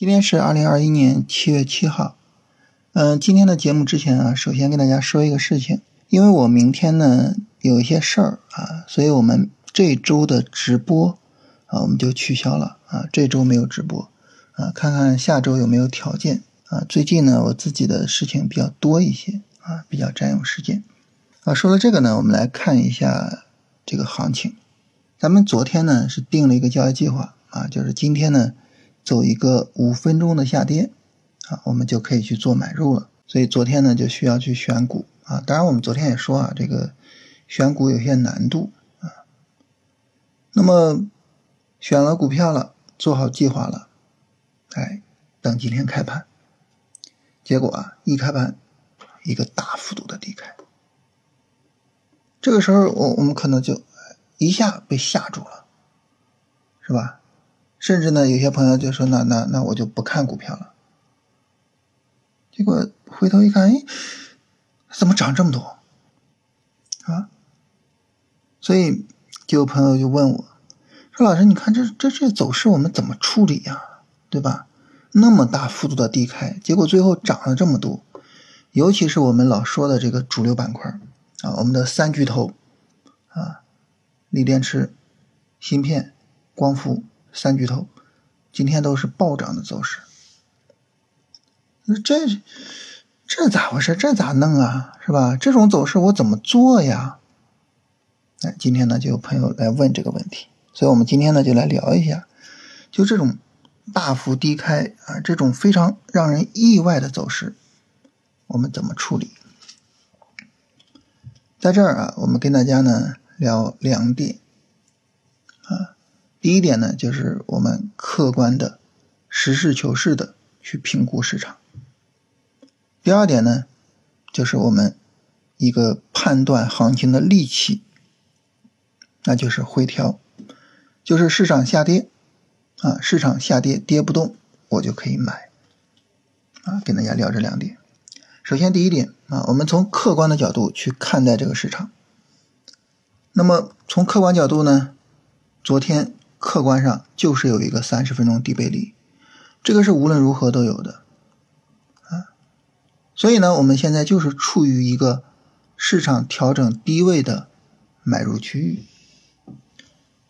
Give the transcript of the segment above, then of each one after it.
今天是二零二一年七月七号。嗯，今天的节目之前啊，首先跟大家说一个事情，因为我明天呢有一些事儿啊，所以我们这周的直播啊我们就取消了啊，这周没有直播啊，看看下周有没有条件啊。最近呢，我自己的事情比较多一些啊，比较占用时间啊。说了这个呢，我们来看一下这个行情。咱们昨天呢是定了一个交易计划啊，就是今天呢。走一个五分钟的下跌，啊，我们就可以去做买入了。所以昨天呢，就需要去选股啊。当然，我们昨天也说啊，这个选股有些难度啊。那么选了股票了，做好计划了，哎，等今天开盘。结果啊，一开盘一个大幅度的低开，这个时候我我们可能就一下被吓住了，是吧？甚至呢，有些朋友就说：“那那那我就不看股票了。”结果回头一看，哎，怎么涨这么多？啊？所以就有朋友就问我，说：“老师，你看这这这走势，我们怎么处理呀？对吧？那么大幅度的低开，结果最后涨了这么多，尤其是我们老说的这个主流板块啊，我们的三巨头啊，锂电池、芯片、光伏。”三巨头今天都是暴涨的走势，那这这咋回事？这咋弄啊？是吧？这种走势我怎么做呀？哎，今天呢就有朋友来问这个问题，所以我们今天呢就来聊一下，就这种大幅低开啊，这种非常让人意外的走势，我们怎么处理？在这儿啊，我们跟大家呢聊两点啊。第一点呢，就是我们客观的、实事求是的去评估市场。第二点呢，就是我们一个判断行情的利器，那就是回调，就是市场下跌啊，市场下跌跌不动，我就可以买啊。跟大家聊这两点。首先第一点啊，我们从客观的角度去看待这个市场。那么从客观角度呢，昨天。客观上就是有一个三十分钟低背离，这个是无论如何都有的，啊，所以呢，我们现在就是处于一个市场调整低位的买入区域。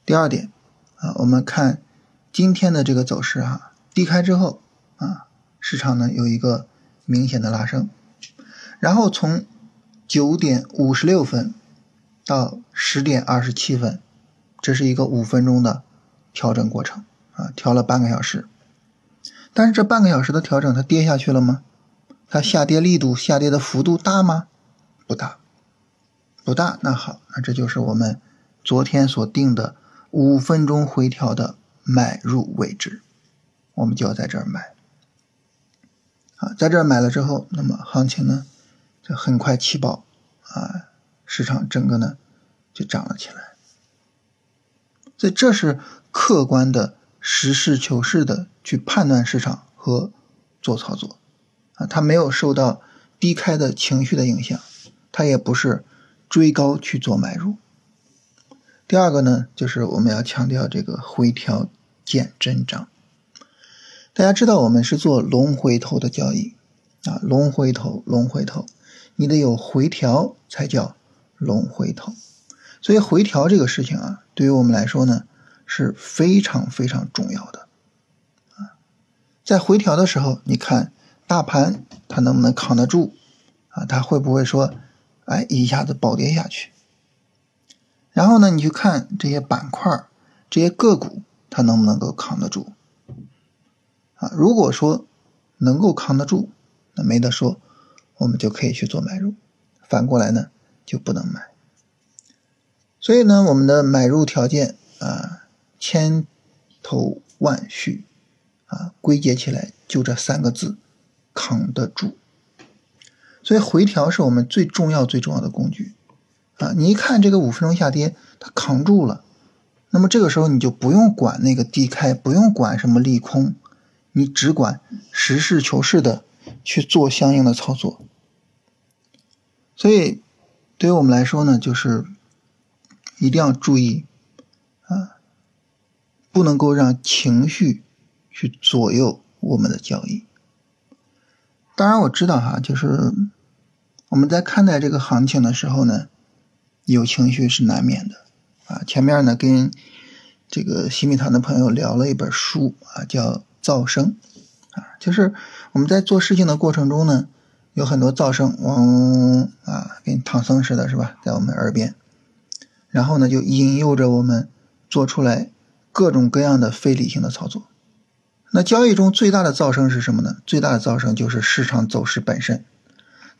第二点，啊，我们看今天的这个走势哈，低开之后啊，市场呢有一个明显的拉升，然后从九点五十六分到十点二十七分，这是一个五分钟的。调整过程啊，调了半个小时，但是这半个小时的调整，它跌下去了吗？它下跌力度、下跌的幅度大吗？不大，不大。那好，那这就是我们昨天所定的五分钟回调的买入位置，我们就要在这儿买。啊，在这儿买了之后，那么行情呢，就很快起爆啊，市场整个呢就涨了起来。所以这是。客观的、实事求是的去判断市场和做操作，啊，它没有受到低开的情绪的影响，它也不是追高去做买入。第二个呢，就是我们要强调这个回调见真章。大家知道我们是做龙回头的交易，啊，龙回头，龙回头，你得有回调才叫龙回头。所以回调这个事情啊，对于我们来说呢。是非常非常重要的啊，在回调的时候，你看大盘它能不能扛得住啊？它会不会说，哎，一下子暴跌下去？然后呢，你去看这些板块、这些个股，它能不能够扛得住啊？如果说能够扛得住，那没得说，我们就可以去做买入；反过来呢，就不能买。所以呢，我们的买入条件啊。千头万绪，啊，归结起来就这三个字：扛得住。所以回调是我们最重要、最重要的工具，啊，你一看这个五分钟下跌，它扛住了，那么这个时候你就不用管那个低开，不用管什么利空，你只管实事求是的去做相应的操作。所以，对于我们来说呢，就是一定要注意，啊。不能够让情绪去左右我们的交易。当然我知道哈，就是我们在看待这个行情的时候呢，有情绪是难免的啊。前面呢跟这个新米堂的朋友聊了一本书啊，叫《噪声》啊，就是我们在做事情的过程中呢，有很多噪声，嗡啊，跟唐僧似的，是吧，在我们耳边，然后呢就引诱着我们做出来各种各样的非理性的操作。那交易中最大的噪声是什么呢？最大的噪声就是市场走势本身，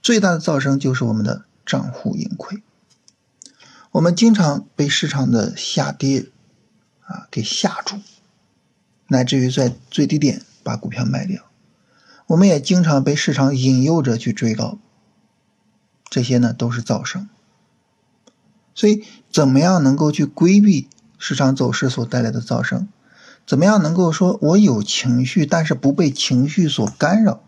最大的噪声就是我们的账户盈亏。我们经常被市场的下跌啊给吓住，乃至于在最低点把股票卖掉。我们也经常被市场引诱着去追高，这些呢都是噪声。所以，怎么样能够去规避市场走势所带来的噪声？怎么样能够说我有情绪，但是不被情绪所干扰？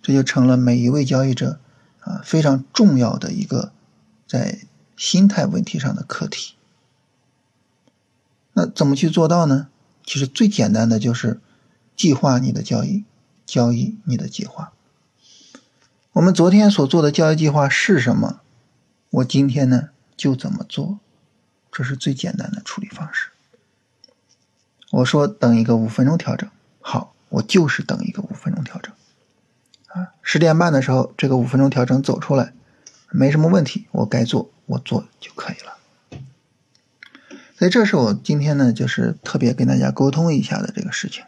这就成了每一位交易者啊非常重要的一个在心态问题上的课题。那怎么去做到呢？其实最简单的就是计划你的交易，交易你的计划。我们昨天所做的交易计划是什么？我今天呢就怎么做？这是最简单的处理方式。我说等一个五分钟调整，好，我就是等一个五分钟调整，啊，十点半的时候这个五分钟调整走出来，没什么问题，我该做我做就可以了。所以这是我今天呢，就是特别跟大家沟通一下的这个事情。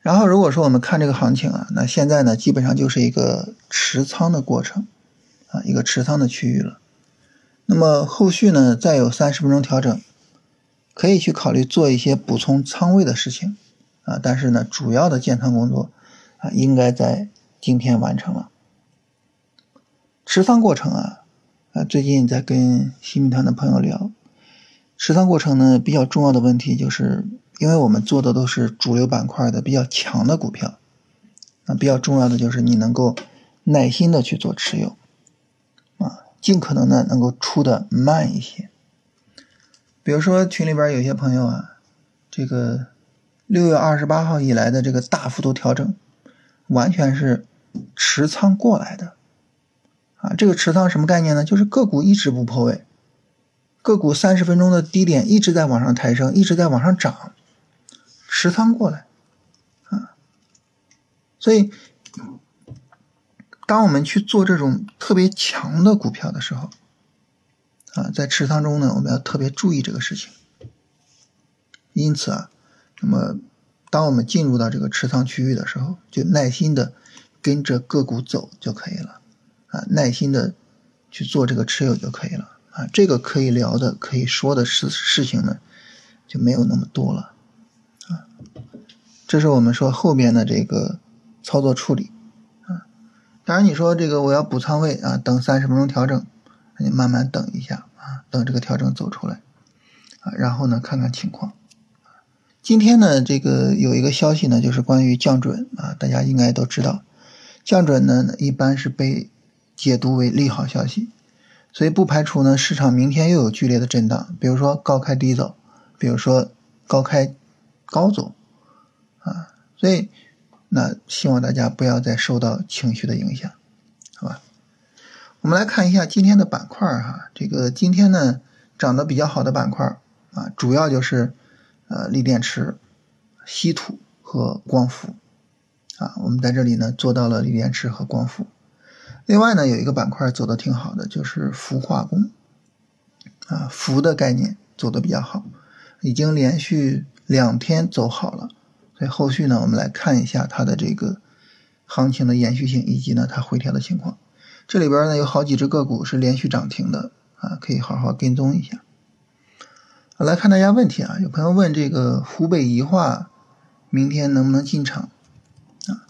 然后如果说我们看这个行情啊，那现在呢基本上就是一个持仓的过程，啊，一个持仓的区域了。那么后续呢再有三十分钟调整。可以去考虑做一些补充仓位的事情，啊，但是呢，主要的建仓工作啊，应该在今天完成了。持仓过程啊，啊，最近在跟新民团的朋友聊，持仓过程呢，比较重要的问题就是，因为我们做的都是主流板块的比较强的股票，啊，比较重要的就是你能够耐心的去做持有，尽可能的能够出的慢一些。比如说群里边有些朋友啊，这个六月二十八号以来的这个大幅度调整，完全是持仓过来的，啊，这个持仓什么概念呢？就是个股一直不破位，个股三十分钟的低点一直在往上抬升，一直在往上涨，持仓过来，啊，所以当我们去做这种特别强的股票的时候。啊，在持仓中呢，我们要特别注意这个事情。因此啊，那么当我们进入到这个持仓区域的时候，就耐心的跟着个股走就可以了。啊，耐心的去做这个持有就可以了。啊，这个可以聊的、可以说的事事情呢，就没有那么多了。啊，这是我们说后边的这个操作处理。当然你说这个我要补仓位啊，等三十分钟调整，你慢慢等一下啊。等这个调整走出来，啊，然后呢，看看情况。今天呢，这个有一个消息呢，就是关于降准啊，大家应该都知道，降准呢一般是被解读为利好消息，所以不排除呢市场明天又有剧烈的震荡，比如说高开低走，比如说高开高走，啊，所以那希望大家不要再受到情绪的影响，好吧？我们来看一下今天的板块哈，这个今天呢涨得比较好的板块啊，主要就是呃锂电池、稀土和光伏啊。我们在这里呢做到了锂电池和光伏。另外呢有一个板块走的挺好的，就是氟化工啊，氟的概念走的比较好，已经连续两天走好了。所以后续呢我们来看一下它的这个行情的延续性以及呢它回调的情况。这里边呢有好几只个股是连续涨停的啊，可以好好跟踪一下。来看大家问题啊，有朋友问这个湖北宜化明天能不能进场啊？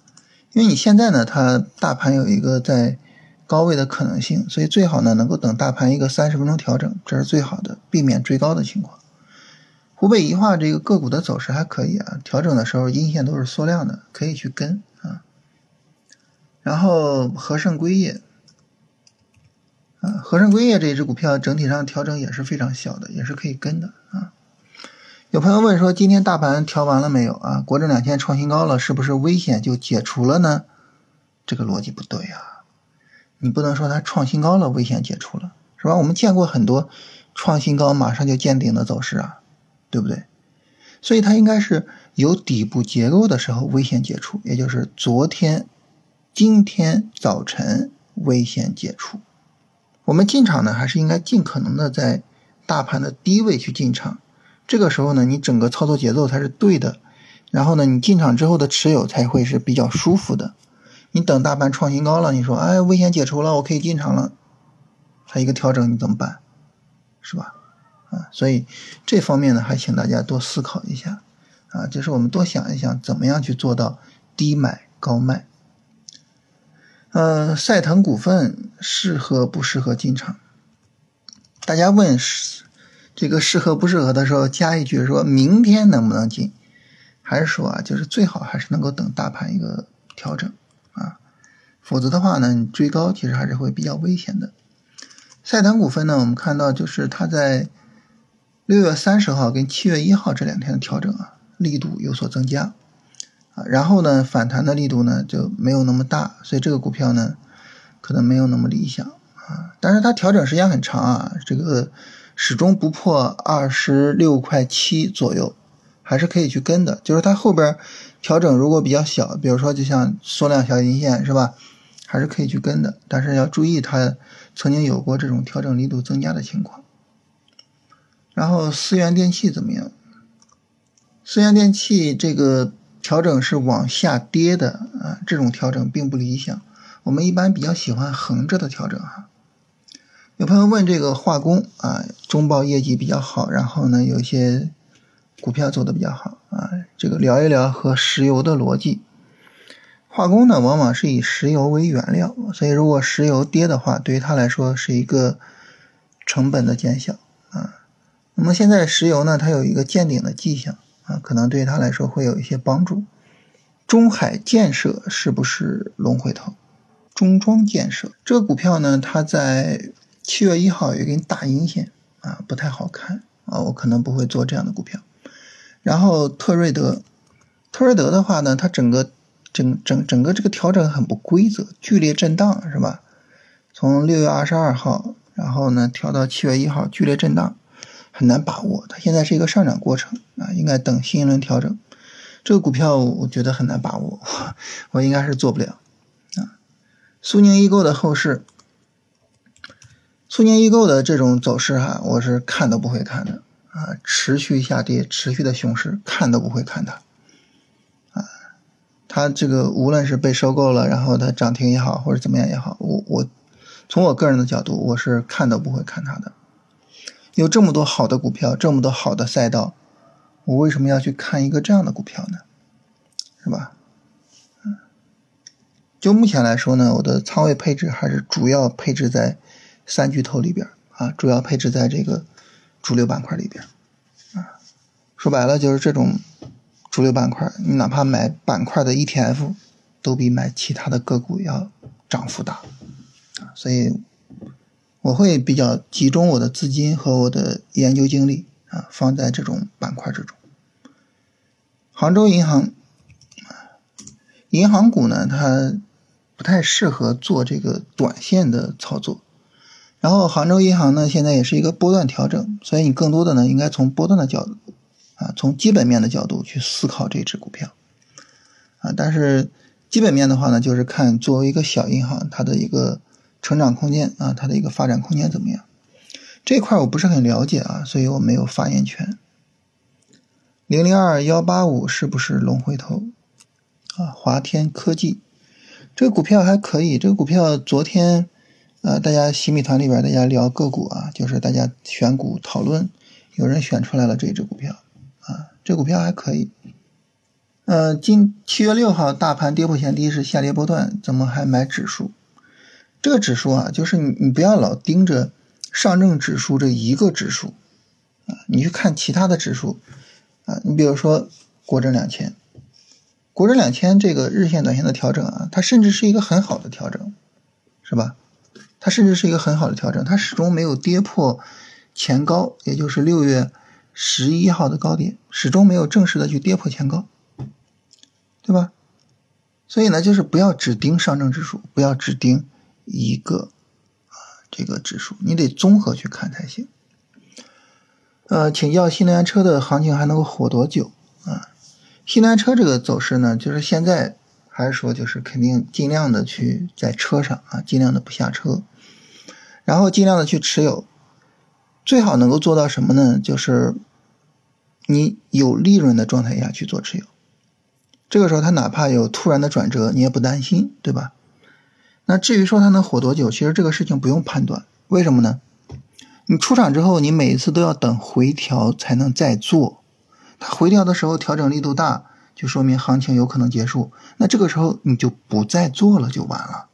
因为你现在呢，它大盘有一个在高位的可能性，所以最好呢能够等大盘一个三十分钟调整，这是最好的，避免追高的情况。湖北宜化这个个股的走势还可以啊，调整的时候阴线都是缩量的，可以去跟啊。然后和盛硅业。啊，和盛硅业这一只股票整体上调整也是非常小的，也是可以跟的啊。有朋友问说，今天大盘调完了没有啊？国证两千创新高了，是不是危险就解除了呢？这个逻辑不对啊！你不能说它创新高了，危险解除了，是吧？我们见过很多创新高马上就见顶的走势啊，对不对？所以它应该是有底部结构的时候危险解除，也就是昨天、今天早晨危险解除。我们进场呢，还是应该尽可能的在大盘的低位去进场。这个时候呢，你整个操作节奏才是对的，然后呢，你进场之后的持有才会是比较舒服的。你等大盘创新高了，你说哎，危险解除了，我可以进场了，它一个调整你怎么办？是吧？啊，所以这方面呢，还请大家多思考一下啊，就是我们多想一想，怎么样去做到低买高卖。呃，赛腾股份适合不适合进场？大家问是。这个适合不适合的时候，加一句说明天能不能进，还是说啊，就是最好还是能够等大盘一个调整啊，否则的话呢，你追高其实还是会比较危险的。赛腾股份呢，我们看到就是它在六月三十号跟七月一号这两天的调整啊，力度有所增加啊，然后呢，反弹的力度呢就没有那么大，所以这个股票呢可能没有那么理想啊，但是它调整时间很长啊，这个。始终不破二十六块七左右，还是可以去跟的。就是它后边调整如果比较小，比如说就像缩量小阴线是吧，还是可以去跟的。但是要注意它曾经有过这种调整力度增加的情况。然后思源电器怎么样？思源电器这个调整是往下跌的啊，这种调整并不理想。我们一般比较喜欢横着的调整哈。有朋友问这个化工啊，中报业绩比较好，然后呢，有一些股票走的比较好啊，这个聊一聊和石油的逻辑。化工呢，往往是以石油为原料，所以如果石油跌的话，对于它来说是一个成本的减小啊。那么现在石油呢，它有一个见顶的迹象啊，可能对于它来说会有一些帮助。中海建设是不是龙回头？中装建设这个股票呢，它在。七月一号有一根大阴线啊，不太好看啊，我可能不会做这样的股票。然后特瑞德，特瑞德的话呢，它整个整整整个这个调整很不规则，剧烈震荡是吧？从六月二十二号，然后呢调到七月一号，剧烈震荡，很难把握。它现在是一个上涨过程啊，应该等新一轮调整。这个股票我觉得很难把握，我应该是做不了啊。苏宁易购的后市。苏宁易购的这种走势哈，我是看都不会看的啊！持续下跌，持续的熊市，看都不会看它啊！它这个无论是被收购了，然后它涨停也好，或者怎么样也好，我我从我个人的角度，我是看都不会看它的。有这么多好的股票，这么多好的赛道，我为什么要去看一个这样的股票呢？是吧？嗯，就目前来说呢，我的仓位配置还是主要配置在。三巨头里边啊，主要配置在这个主流板块里边啊。说白了就是这种主流板块，你哪怕买板块的 ETF，都比买其他的个股要涨幅大啊。所以我会比较集中我的资金和我的研究精力啊，放在这种板块之中。杭州银行，银行股呢，它不太适合做这个短线的操作。然后杭州银行呢，现在也是一个波段调整，所以你更多的呢，应该从波段的角度，啊，从基本面的角度去思考这只股票，啊，但是基本面的话呢，就是看作为一个小银行，它的一个成长空间啊，它的一个发展空间怎么样？这块我不是很了解啊，所以我没有发言权。零零二幺八五是不是龙回头？啊，华天科技这个股票还可以，这个股票昨天。呃，大家洗米团里边，大家聊个股啊，就是大家选股讨论，有人选出来了这只股票啊，这股票还可以。呃，今七月六号大盘跌破前低是下跌波段，怎么还买指数？这个指数啊，就是你你不要老盯着上证指数这一个指数啊，你去看其他的指数啊，你比如说国证两千，国证两千这个日线、短线的调整啊，它甚至是一个很好的调整，是吧？它甚至是一个很好的调整，它始终没有跌破前高，也就是六月十一号的高点，始终没有正式的去跌破前高，对吧？所以呢，就是不要只盯上证指数，不要只盯一个啊这个指数，你得综合去看才行。呃，请教新能源车的行情还能够火多久啊？新能源车这个走势呢，就是现在还是说就是肯定尽量的去在车上啊，尽量的不下车，然后尽量的去持有，最好能够做到什么呢？就是你有利润的状态下去做持有。这个时候，它哪怕有突然的转折，你也不担心，对吧？那至于说它能火多久，其实这个事情不用判断。为什么呢？你出场之后，你每一次都要等回调才能再做。它回调的时候调整力度大，就说明行情有可能结束。那这个时候你就不再做了，就完了。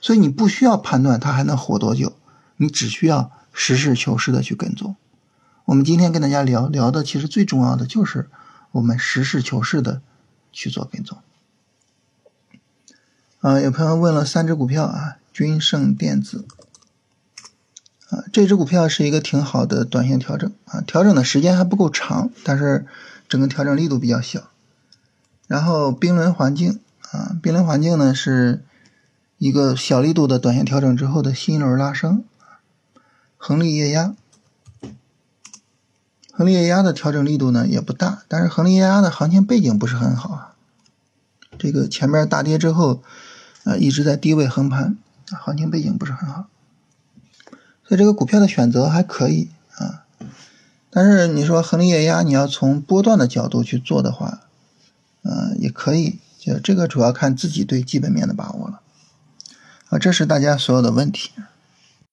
所以你不需要判断它还能火多久，你只需要实事求是的去跟踪。我们今天跟大家聊聊的，其实最重要的就是我们实事求是的。去做跟踪，啊，有朋友问了三只股票啊，君盛电子，啊，这只股票是一个挺好的短线调整啊，调整的时间还不够长，但是整个调整力度比较小。然后冰轮环境啊，冰轮环境呢是一个小力度的短线调整之后的新一轮拉升，恒力液压。恒力液压的调整力度呢也不大，但是恒力液压的行情背景不是很好啊。这个前面大跌之后，啊一直在低位横盘，行情背景不是很好，所以这个股票的选择还可以啊。但是你说恒力液压，你要从波段的角度去做的话，嗯也可以，就这个主要看自己对基本面的把握了啊。这是大家所有的问题。